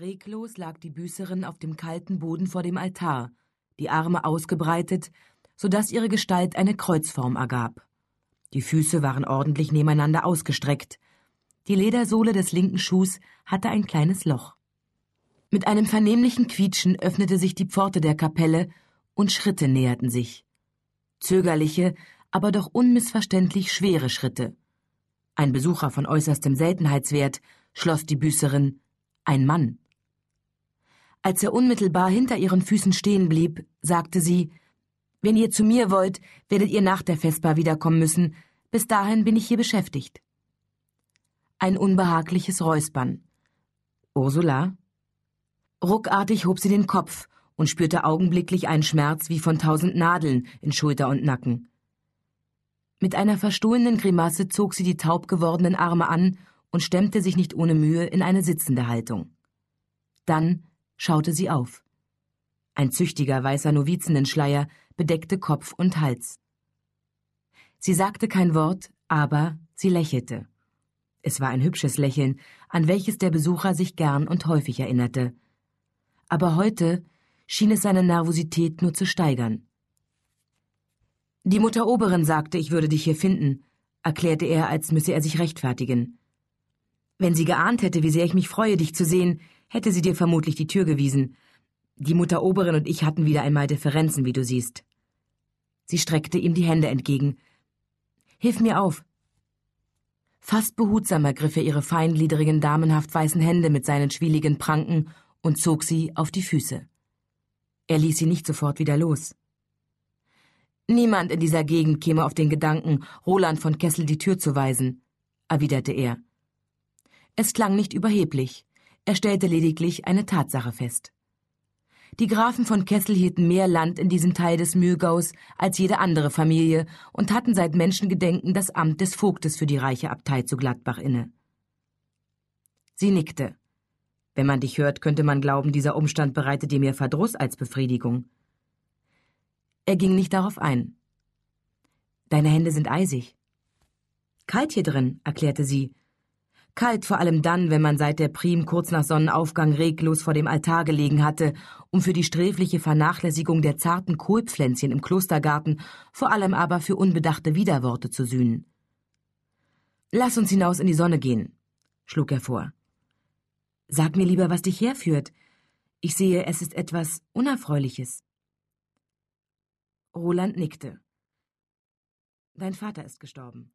Reglos lag die Büßerin auf dem kalten Boden vor dem Altar, die Arme ausgebreitet, so dass ihre Gestalt eine Kreuzform ergab. Die Füße waren ordentlich nebeneinander ausgestreckt. Die Ledersohle des linken Schuhs hatte ein kleines Loch. Mit einem vernehmlichen Quietschen öffnete sich die Pforte der Kapelle und Schritte näherten sich. Zögerliche, aber doch unmissverständlich schwere Schritte. Ein Besucher von äußerstem Seltenheitswert, schloss die Büßerin, ein Mann. Als er unmittelbar hinter ihren Füßen stehen blieb, sagte sie Wenn ihr zu mir wollt, werdet ihr nach der Vesper wiederkommen müssen, bis dahin bin ich hier beschäftigt. Ein unbehagliches Räuspern. Ursula? Ruckartig hob sie den Kopf und spürte augenblicklich einen Schmerz wie von tausend Nadeln in Schulter und Nacken. Mit einer verstohlenen Grimasse zog sie die taub gewordenen Arme an und stemmte sich nicht ohne Mühe in eine sitzende Haltung. Dann schaute sie auf. Ein züchtiger weißer Novizenenschleier bedeckte Kopf und Hals. Sie sagte kein Wort, aber sie lächelte. Es war ein hübsches Lächeln, an welches der Besucher sich gern und häufig erinnerte. Aber heute schien es seine Nervosität nur zu steigern. Die Mutter Oberin sagte, ich würde dich hier finden, erklärte er, als müsse er sich rechtfertigen. Wenn sie geahnt hätte, wie sehr ich mich freue, dich zu sehen, hätte sie dir vermutlich die Tür gewiesen. Die Mutter Oberin und ich hatten wieder einmal Differenzen, wie du siehst. Sie streckte ihm die Hände entgegen. Hilf mir auf. Fast behutsam ergriff er ihre feingliedrigen, damenhaft weißen Hände mit seinen schwieligen Pranken und zog sie auf die Füße. Er ließ sie nicht sofort wieder los. Niemand in dieser Gegend käme auf den Gedanken, Roland von Kessel die Tür zu weisen, erwiderte er. Es klang nicht überheblich, er stellte lediglich eine Tatsache fest. Die Grafen von Kessel hielten mehr Land in diesem Teil des Mühlgaus als jede andere Familie und hatten seit Menschengedenken das Amt des Vogtes für die reiche Abtei zu Gladbach inne. Sie nickte. Wenn man dich hört, könnte man glauben, dieser Umstand bereite dir mehr Verdruss als Befriedigung. Er ging nicht darauf ein. Deine Hände sind eisig. Kalt hier drin, erklärte sie Kalt vor allem dann, wenn man seit der Prim kurz nach Sonnenaufgang reglos vor dem Altar gelegen hatte, um für die sträfliche Vernachlässigung der zarten Kohlpflänzchen im Klostergarten, vor allem aber für unbedachte Widerworte zu sühnen. Lass uns hinaus in die Sonne gehen, schlug er vor. Sag mir lieber, was dich herführt. Ich sehe, es ist etwas Unerfreuliches. Roland nickte. Dein Vater ist gestorben.